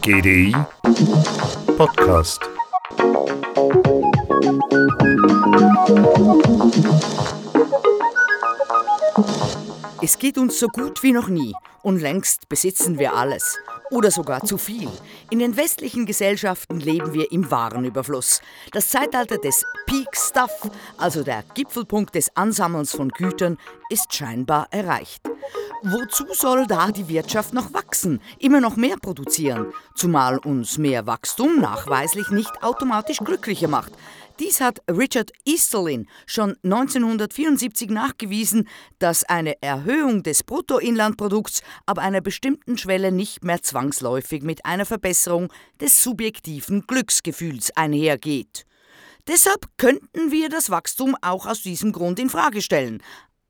GDI Podcast. Es geht uns so gut wie noch nie und längst besitzen wir alles oder sogar zu viel. In den westlichen Gesellschaften leben wir im Warenüberfluss. Das Zeitalter des Peak Stuff, also der Gipfelpunkt des Ansammelns von Gütern, ist scheinbar erreicht. Wozu soll da die Wirtschaft noch wachsen, immer noch mehr produzieren, zumal uns mehr Wachstum nachweislich nicht automatisch glücklicher macht? Dies hat Richard Easterlin schon 1974 nachgewiesen, dass eine Erhöhung des Bruttoinlandprodukts ab einer bestimmten Schwelle nicht mehr zwangsläufig mit einer Verbesserung des subjektiven Glücksgefühls einhergeht. Deshalb könnten wir das Wachstum auch aus diesem Grund in Frage stellen.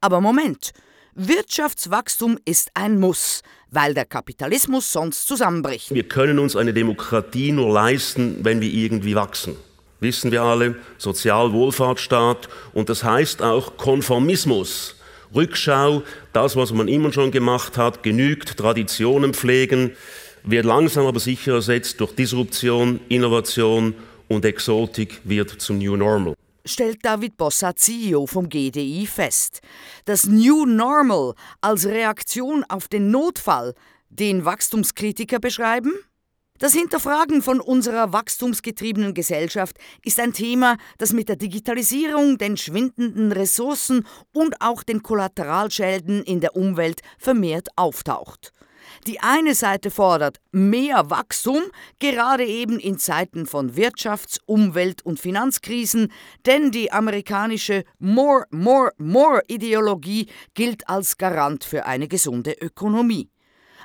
Aber Moment, Wirtschaftswachstum ist ein Muss, weil der Kapitalismus sonst zusammenbricht. Wir können uns eine Demokratie nur leisten, wenn wir irgendwie wachsen wissen wir alle, Sozialwohlfahrtsstaat und das heißt auch Konformismus. Rückschau, das, was man immer schon gemacht hat, genügt, Traditionen pflegen, wird langsam aber sicher ersetzt durch Disruption, Innovation und Exotik wird zum New Normal. Stellt David Bossa, CEO vom GDI, fest. Das New Normal als Reaktion auf den Notfall, den Wachstumskritiker beschreiben? Das Hinterfragen von unserer wachstumsgetriebenen Gesellschaft ist ein Thema, das mit der Digitalisierung, den schwindenden Ressourcen und auch den Kollateralschäden in der Umwelt vermehrt auftaucht. Die eine Seite fordert mehr Wachstum, gerade eben in Zeiten von Wirtschafts-, Umwelt- und Finanzkrisen, denn die amerikanische More, More, More Ideologie gilt als Garant für eine gesunde Ökonomie.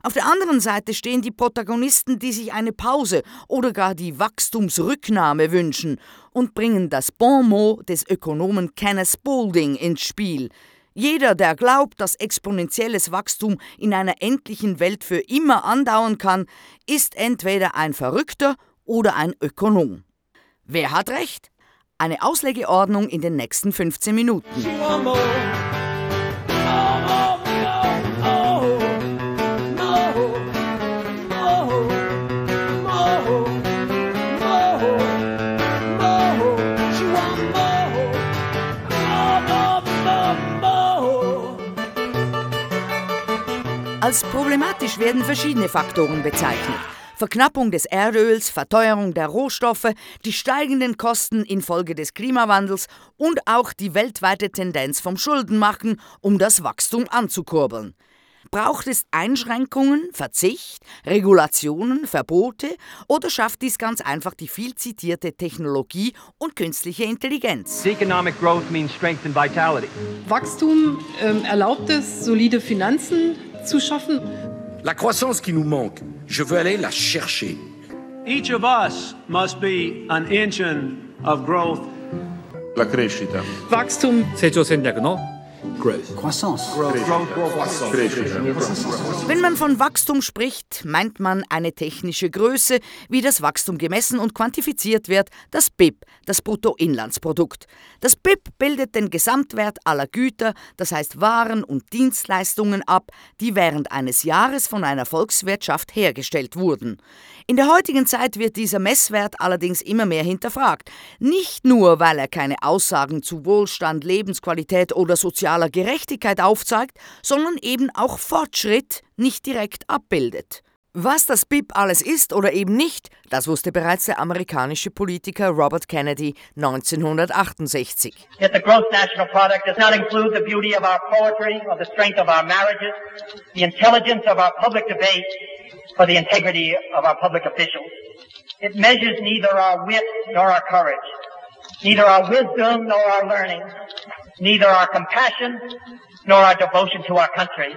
Auf der anderen Seite stehen die Protagonisten, die sich eine Pause oder gar die Wachstumsrücknahme wünschen und bringen das Bon mot des Ökonomen Kenneth Spaulding ins Spiel. Jeder, der glaubt, dass exponentielles Wachstum in einer endlichen Welt für immer andauern kann, ist entweder ein Verrückter oder ein Ökonom. Wer hat recht? Eine Auslegeordnung in den nächsten 15 Minuten. Als problematisch werden verschiedene Faktoren bezeichnet. Verknappung des Erdöls, Verteuerung der Rohstoffe, die steigenden Kosten infolge des Klimawandels und auch die weltweite Tendenz vom Schuldenmachen, um das Wachstum anzukurbeln. Braucht es Einschränkungen, Verzicht, Regulationen, Verbote oder schafft dies ganz einfach die viel zitierte Technologie und künstliche Intelligenz? Economic growth means strength and vitality. Wachstum ähm, erlaubt es, solide Finanzen zu schaffen. La croissance qui nous manque, je veux aller la chercher. Each of us must be an engine of growth. La crescita. Wachstum. 成長戦略の Wenn man von Wachstum spricht, meint man eine technische Größe, wie das Wachstum gemessen und quantifiziert wird, das BIP, das Bruttoinlandsprodukt. Das BIP bildet den Gesamtwert aller Güter, das heißt Waren und Dienstleistungen ab, die während eines Jahres von einer Volkswirtschaft hergestellt wurden. In der heutigen Zeit wird dieser Messwert allerdings immer mehr hinterfragt. Nicht nur, weil er keine Aussagen zu Wohlstand, Lebensqualität oder sozialer Gerechtigkeit aufzeigt, sondern eben auch Fortschritt nicht direkt abbildet. Was das BIP alles ist oder eben nicht, das wusste bereits der amerikanische Politiker Robert Kennedy 1968. Yet the gross national product does not include the beauty of our poetry, of the strength of our marriages, the intelligence of our public debate, or the integrity of our public officials. It measures neither our wit nor our courage, neither our wisdom nor our learning, neither our compassion nor our devotion to our country.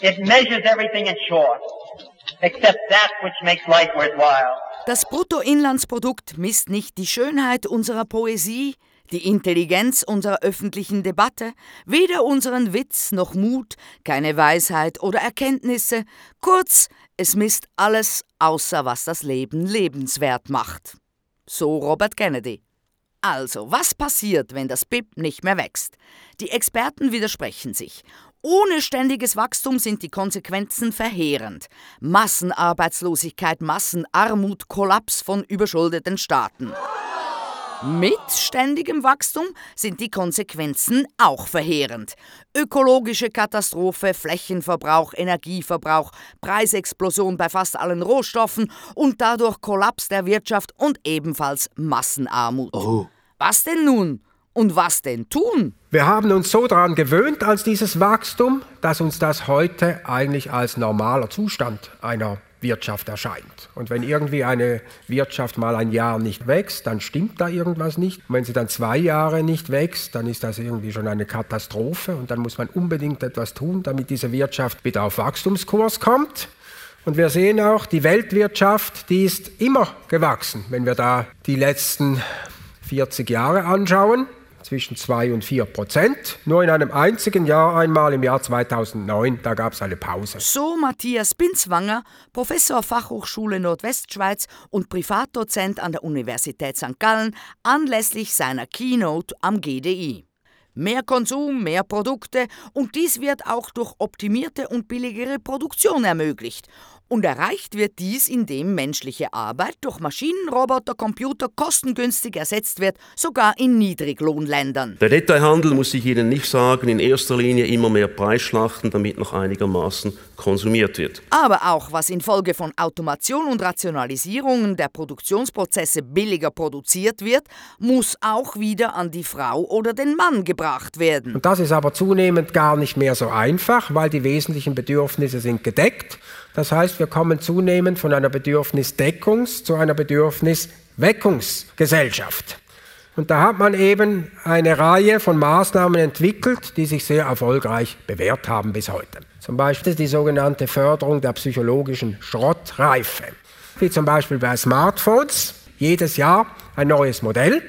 It measures everything in short, except that which makes life worthwhile. Das Bruttoinlandsprodukt misst nicht die Schönheit unserer Poesie, die Intelligenz unserer öffentlichen Debatte, weder unseren Witz noch Mut, keine Weisheit oder Erkenntnisse, kurz, es misst alles, außer was das Leben lebenswert macht. So Robert Kennedy. Also, was passiert, wenn das BIP nicht mehr wächst? Die Experten widersprechen sich. Ohne ständiges Wachstum sind die Konsequenzen verheerend. Massenarbeitslosigkeit, Massenarmut, Kollaps von überschuldeten Staaten. Mit ständigem Wachstum sind die Konsequenzen auch verheerend. Ökologische Katastrophe, Flächenverbrauch, Energieverbrauch, Preisexplosion bei fast allen Rohstoffen und dadurch Kollaps der Wirtschaft und ebenfalls Massenarmut. Oh. Was denn nun? Und was denn tun? Wir haben uns so daran gewöhnt als dieses Wachstum, dass uns das heute eigentlich als normaler Zustand einer Wirtschaft erscheint. Und wenn irgendwie eine Wirtschaft mal ein Jahr nicht wächst, dann stimmt da irgendwas nicht. Und wenn sie dann zwei Jahre nicht wächst, dann ist das irgendwie schon eine Katastrophe und dann muss man unbedingt etwas tun, damit diese Wirtschaft wieder auf Wachstumskurs kommt. Und wir sehen auch, die Weltwirtschaft, die ist immer gewachsen, wenn wir da die letzten 40 Jahre anschauen zwischen 2 und 4 Prozent. Nur in einem einzigen Jahr einmal im Jahr 2009, da gab es eine Pause. So Matthias Binzwanger, Professor Fachhochschule Nordwestschweiz und Privatdozent an der Universität St. Gallen, anlässlich seiner Keynote am GDI. Mehr Konsum, mehr Produkte und dies wird auch durch optimierte und billigere Produktion ermöglicht. Und erreicht wird dies, indem menschliche Arbeit durch Maschinen, Roboter, Computer kostengünstig ersetzt wird, sogar in Niedriglohnländern. Der Detailhandel muss ich Ihnen nicht sagen, in erster Linie immer mehr Preisschlachten, damit noch einigermaßen konsumiert wird. Aber auch was infolge von Automation und Rationalisierungen der Produktionsprozesse billiger produziert wird, muss auch wieder an die Frau oder den Mann gebracht werden. Und das ist aber zunehmend gar nicht mehr so einfach, weil die wesentlichen Bedürfnisse sind gedeckt. Das heißt, wir kommen zunehmend von einer Bedürfnisdeckungs- zu einer Bedürfnisweckungsgesellschaft. Und da hat man eben eine Reihe von Maßnahmen entwickelt, die sich sehr erfolgreich bewährt haben bis heute. Zum Beispiel die sogenannte Förderung der psychologischen Schrottreife. Wie zum Beispiel bei Smartphones. Jedes Jahr ein neues Modell.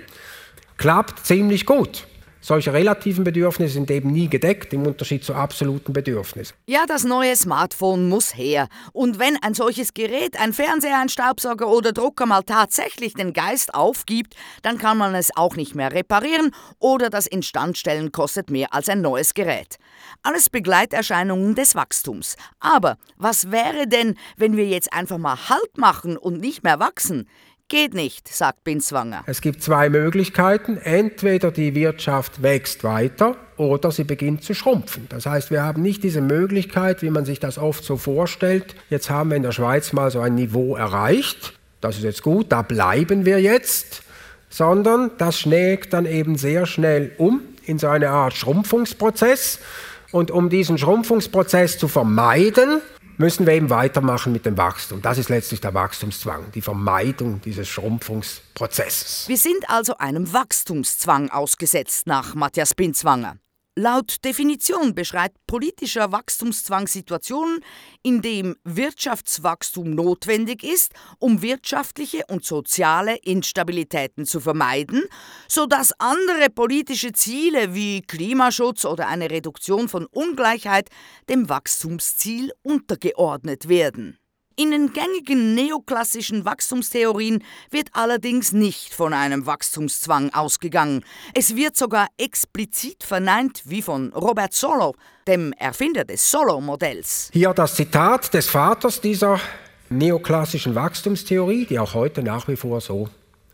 Klappt ziemlich gut. Solche relativen Bedürfnisse sind eben nie gedeckt im Unterschied zu absoluten Bedürfnissen. Ja, das neue Smartphone muss her. Und wenn ein solches Gerät, ein Fernseher, ein Staubsauger oder Drucker mal tatsächlich den Geist aufgibt, dann kann man es auch nicht mehr reparieren oder das Instandstellen kostet mehr als ein neues Gerät. Alles Begleiterscheinungen des Wachstums. Aber was wäre denn, wenn wir jetzt einfach mal Halt machen und nicht mehr wachsen? Geht nicht, sagt Binswanger. Es gibt zwei Möglichkeiten. Entweder die Wirtschaft wächst weiter oder sie beginnt zu schrumpfen. Das heißt, wir haben nicht diese Möglichkeit, wie man sich das oft so vorstellt. Jetzt haben wir in der Schweiz mal so ein Niveau erreicht. Das ist jetzt gut, da bleiben wir jetzt. Sondern das schlägt dann eben sehr schnell um in so eine Art Schrumpfungsprozess. Und um diesen Schrumpfungsprozess zu vermeiden, müssen wir eben weitermachen mit dem Wachstum. Das ist letztlich der Wachstumszwang, die Vermeidung dieses Schrumpfungsprozesses. Wir sind also einem Wachstumszwang ausgesetzt nach Matthias Binzwanger. Laut Definition beschreibt politischer Wachstumszwang Situationen, in dem Wirtschaftswachstum notwendig ist, um wirtschaftliche und soziale Instabilitäten zu vermeiden, sodass andere politische Ziele wie Klimaschutz oder eine Reduktion von Ungleichheit dem Wachstumsziel untergeordnet werden. In den gängigen neoklassischen Wachstumstheorien wird allerdings nicht von einem Wachstumszwang ausgegangen. Es wird sogar explizit verneint, wie von Robert Solow, dem Erfinder des Solow-Modells. Hier das Zitat des Vaters dieser neoklassischen Wachstumstheorie, die auch heute nach wie vor so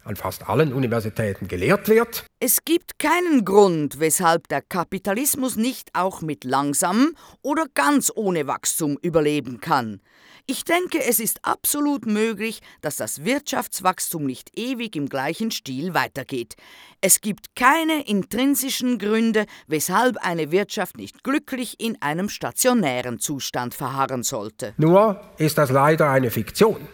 an fast allen Universitäten gelehrt wird. Es gibt keinen Grund, weshalb der Kapitalismus nicht auch mit langsamem oder ganz ohne Wachstum überleben kann. Ich denke, es ist absolut möglich, dass das Wirtschaftswachstum nicht ewig im gleichen Stil weitergeht. Es gibt keine intrinsischen Gründe, weshalb eine Wirtschaft nicht glücklich in einem stationären Zustand verharren sollte. Nur ist das leider eine Fiktion,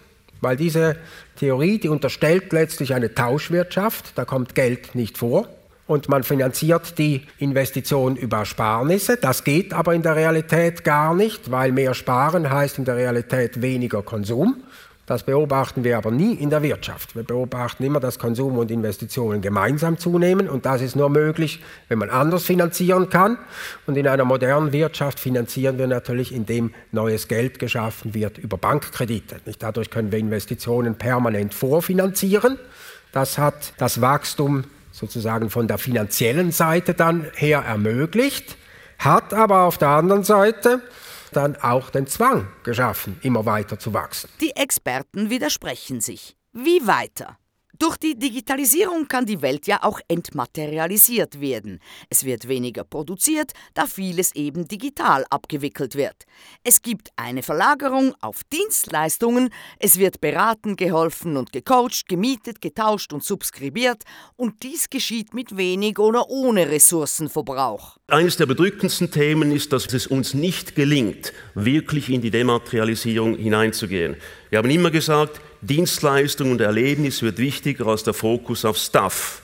weil diese Theorie, die unterstellt letztlich eine Tauschwirtschaft, da kommt Geld nicht vor und man finanziert die Investition über Ersparnisse. Das geht aber in der Realität gar nicht, weil mehr Sparen heißt in der Realität weniger Konsum. Das beobachten wir aber nie in der Wirtschaft. Wir beobachten immer, dass Konsum und Investitionen gemeinsam zunehmen und das ist nur möglich, wenn man anders finanzieren kann. Und in einer modernen Wirtschaft finanzieren wir natürlich, indem neues Geld geschaffen wird über Bankkredite. Dadurch können wir Investitionen permanent vorfinanzieren. Das hat das Wachstum sozusagen von der finanziellen Seite dann her ermöglicht, hat aber auf der anderen Seite dann auch den Zwang geschaffen, immer weiter zu wachsen. Die Experten widersprechen sich. Wie weiter? Durch die Digitalisierung kann die Welt ja auch entmaterialisiert werden. Es wird weniger produziert, da vieles eben digital abgewickelt wird. Es gibt eine Verlagerung auf Dienstleistungen, es wird beraten, geholfen und gecoacht, gemietet, getauscht und subskribiert und dies geschieht mit wenig oder ohne Ressourcenverbrauch. Eines der bedrückendsten Themen ist, dass es uns nicht gelingt, wirklich in die Dematerialisierung hineinzugehen. Wir haben immer gesagt, Dienstleistung und Erlebnis wird wichtiger als der Fokus auf Stuff.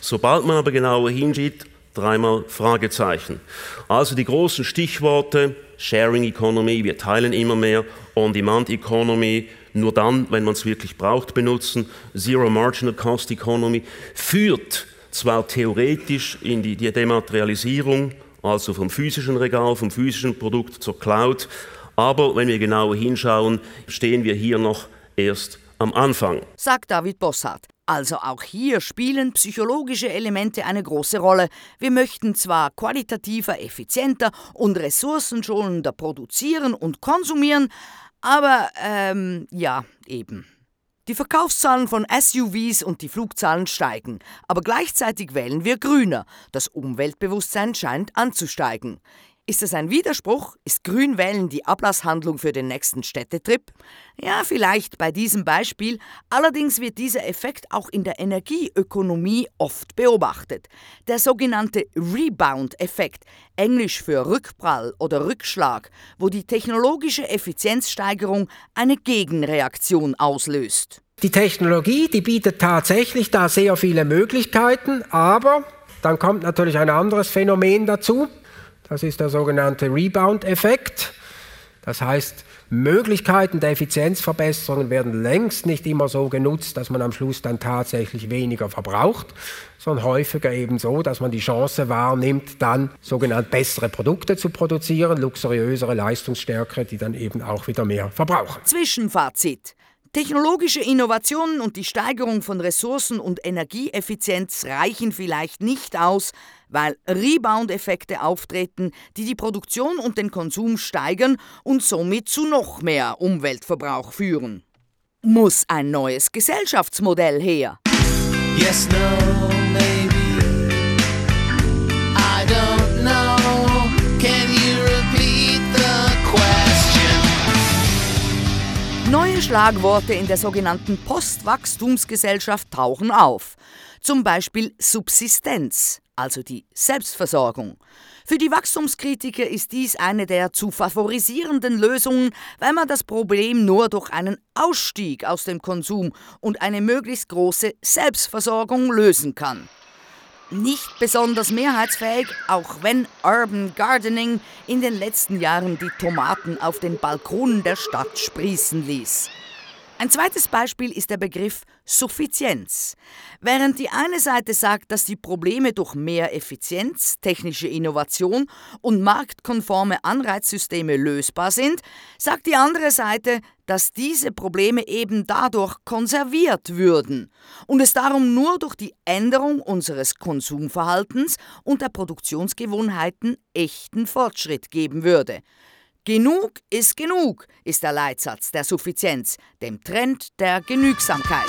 Sobald man aber genauer hinsieht, dreimal Fragezeichen. Also die großen Stichworte Sharing Economy, wir teilen immer mehr, On-Demand Economy, nur dann, wenn man es wirklich braucht, benutzen, Zero Marginal Cost Economy, führt zwar theoretisch in die, Dematerialisierung, also vom physischen Regal, vom physischen Produkt zur Cloud, aber wenn wir genauer hinschauen, stehen wir hier noch erst am Anfang. Sagt David Bossart. Also auch hier spielen psychologische Elemente eine große Rolle. Wir möchten zwar qualitativer, effizienter und ressourcenschonender produzieren und konsumieren, aber ähm, ja, eben. Die Verkaufszahlen von SUVs und die Flugzahlen steigen, aber gleichzeitig wählen wir grüner. Das Umweltbewusstsein scheint anzusteigen. Ist das ein Widerspruch? Ist Grünwählen die Ablasshandlung für den nächsten Städtetrip? Ja, vielleicht bei diesem Beispiel. Allerdings wird dieser Effekt auch in der Energieökonomie oft beobachtet. Der sogenannte Rebound-Effekt, englisch für Rückprall oder Rückschlag, wo die technologische Effizienzsteigerung eine Gegenreaktion auslöst. Die Technologie, die bietet tatsächlich da sehr viele Möglichkeiten, aber dann kommt natürlich ein anderes Phänomen dazu. Das ist der sogenannte Rebound-Effekt. Das heißt, Möglichkeiten der Effizienzverbesserungen werden längst nicht immer so genutzt, dass man am Schluss dann tatsächlich weniger verbraucht, sondern häufiger eben so, dass man die Chance wahrnimmt, dann sogenannte bessere Produkte zu produzieren, luxuriösere, leistungsstärkere, die dann eben auch wieder mehr verbrauchen. Zwischenfazit. Technologische Innovationen und die Steigerung von Ressourcen und Energieeffizienz reichen vielleicht nicht aus, weil Rebound-Effekte auftreten, die die Produktion und den Konsum steigern und somit zu noch mehr Umweltverbrauch führen. Muss ein neues Gesellschaftsmodell her? Yes, no, Neue Schlagworte in der sogenannten Postwachstumsgesellschaft tauchen auf. Zum Beispiel Subsistenz, also die Selbstversorgung. Für die Wachstumskritiker ist dies eine der zu favorisierenden Lösungen, weil man das Problem nur durch einen Ausstieg aus dem Konsum und eine möglichst große Selbstversorgung lösen kann. Nicht besonders mehrheitsfähig, auch wenn Urban Gardening in den letzten Jahren die Tomaten auf den Balkonen der Stadt sprießen ließ. Ein zweites Beispiel ist der Begriff Suffizienz. Während die eine Seite sagt, dass die Probleme durch mehr Effizienz, technische Innovation und marktkonforme Anreizsysteme lösbar sind, sagt die andere Seite, dass diese Probleme eben dadurch konserviert würden und es darum nur durch die Änderung unseres Konsumverhaltens und der Produktionsgewohnheiten echten Fortschritt geben würde. Genug ist genug, ist der Leitsatz der Suffizienz, dem Trend der Genügsamkeit.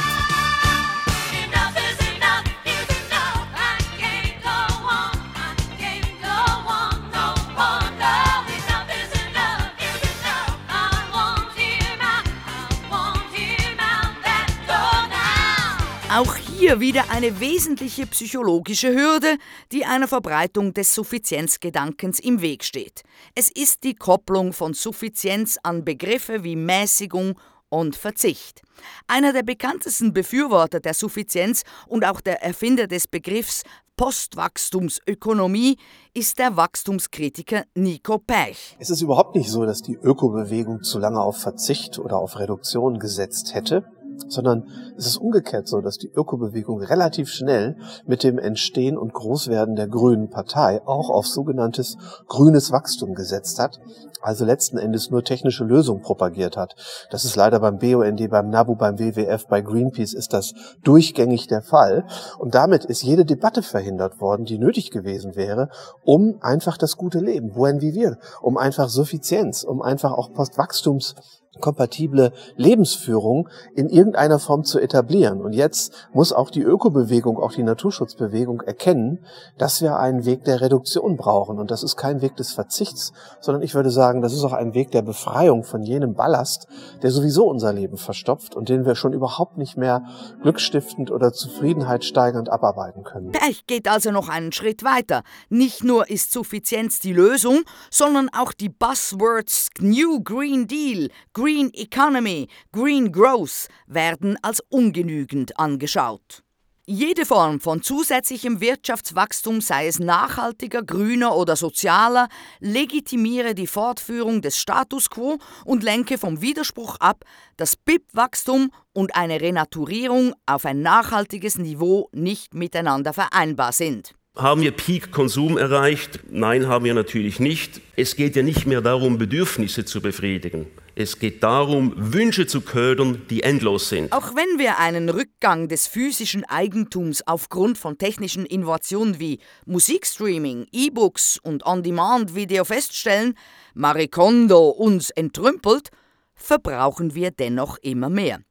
Auch hier wieder eine wesentliche psychologische Hürde, die einer Verbreitung des Suffizienzgedankens im Weg steht. Es ist die Kopplung von Suffizienz an Begriffe wie Mäßigung und Verzicht. Einer der bekanntesten Befürworter der Suffizienz und auch der Erfinder des Begriffs Postwachstumsökonomie ist der Wachstumskritiker Nico Pech. Es ist überhaupt nicht so, dass die Ökobewegung zu lange auf Verzicht oder auf Reduktion gesetzt hätte. Sondern es ist umgekehrt so, dass die Ökobewegung relativ schnell mit dem Entstehen und Großwerden der Grünen Partei auch auf sogenanntes grünes Wachstum gesetzt hat, also letzten Endes nur technische Lösungen propagiert hat. Das ist leider beim BUND, beim NABU, beim WWF, bei Greenpeace ist das durchgängig der Fall. Und damit ist jede Debatte verhindert worden, die nötig gewesen wäre, um einfach das gute Leben, buen vivir, um einfach Suffizienz, um einfach auch Postwachstums kompatible Lebensführung in irgendeiner Form zu etablieren. Und jetzt muss auch die Ökobewegung, auch die Naturschutzbewegung erkennen, dass wir einen Weg der Reduktion brauchen. Und das ist kein Weg des Verzichts, sondern ich würde sagen, das ist auch ein Weg der Befreiung von jenem Ballast, der sowieso unser Leben verstopft und den wir schon überhaupt nicht mehr glückstiftend oder zufriedenheitssteigernd abarbeiten können. Berch geht also noch einen Schritt weiter. Nicht nur ist Suffizienz die Lösung, sondern auch die Buzzwords New Green Deal, Green Economy, Green Growth werden als ungenügend angeschaut. Jede Form von zusätzlichem Wirtschaftswachstum, sei es nachhaltiger, grüner oder sozialer, legitimiere die Fortführung des Status quo und lenke vom Widerspruch ab, dass BIP-Wachstum und eine Renaturierung auf ein nachhaltiges Niveau nicht miteinander vereinbar sind. Haben wir Peak-Konsum erreicht? Nein, haben wir natürlich nicht. Es geht ja nicht mehr darum, Bedürfnisse zu befriedigen. Es geht darum, Wünsche zu ködern, die endlos sind. Auch wenn wir einen Rückgang des physischen Eigentums aufgrund von technischen Innovationen wie Musikstreaming, E-Books und On-Demand-Video feststellen, Marie Kondo uns entrümpelt, verbrauchen wir dennoch immer mehr.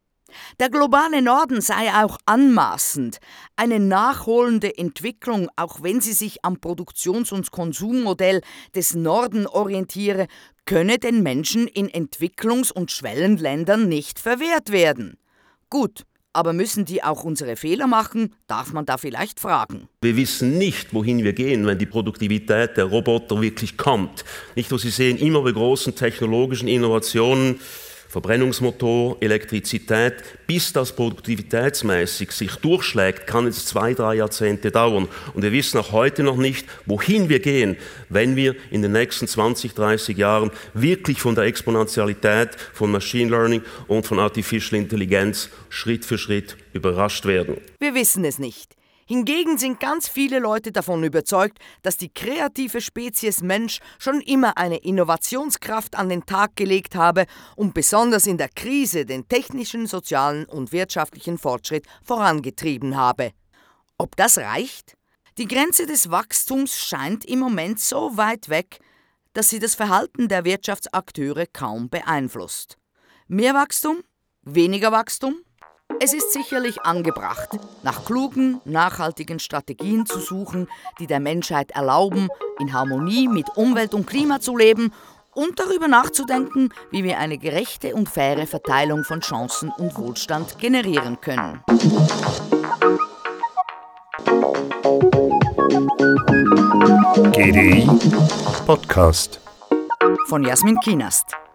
Der globale Norden sei auch anmaßend. Eine nachholende Entwicklung, auch wenn sie sich am Produktions- und Konsummodell des Norden orientiere, könne den Menschen in Entwicklungs- und Schwellenländern nicht verwehrt werden. Gut, aber müssen die auch unsere Fehler machen? Darf man da vielleicht fragen. Wir wissen nicht, wohin wir gehen, wenn die Produktivität der Roboter wirklich kommt. Nicht, wo Sie sehen, immer bei großen technologischen Innovationen Verbrennungsmotor, Elektrizität, bis das produktivitätsmäßig sich durchschlägt, kann es zwei, drei Jahrzehnte dauern. Und wir wissen auch heute noch nicht, wohin wir gehen, wenn wir in den nächsten 20, 30 Jahren wirklich von der Exponentialität, von Machine Learning und von Artificial Intelligenz Schritt für Schritt überrascht werden. Wir wissen es nicht. Hingegen sind ganz viele Leute davon überzeugt, dass die kreative Spezies Mensch schon immer eine Innovationskraft an den Tag gelegt habe und besonders in der Krise den technischen, sozialen und wirtschaftlichen Fortschritt vorangetrieben habe. Ob das reicht? Die Grenze des Wachstums scheint im Moment so weit weg, dass sie das Verhalten der Wirtschaftsakteure kaum beeinflusst. Mehr Wachstum? Weniger Wachstum? Es ist sicherlich angebracht, nach klugen, nachhaltigen Strategien zu suchen, die der Menschheit erlauben, in Harmonie mit Umwelt und Klima zu leben und darüber nachzudenken, wie wir eine gerechte und faire Verteilung von Chancen und Wohlstand generieren können. GDI Podcast von Jasmin Kienast.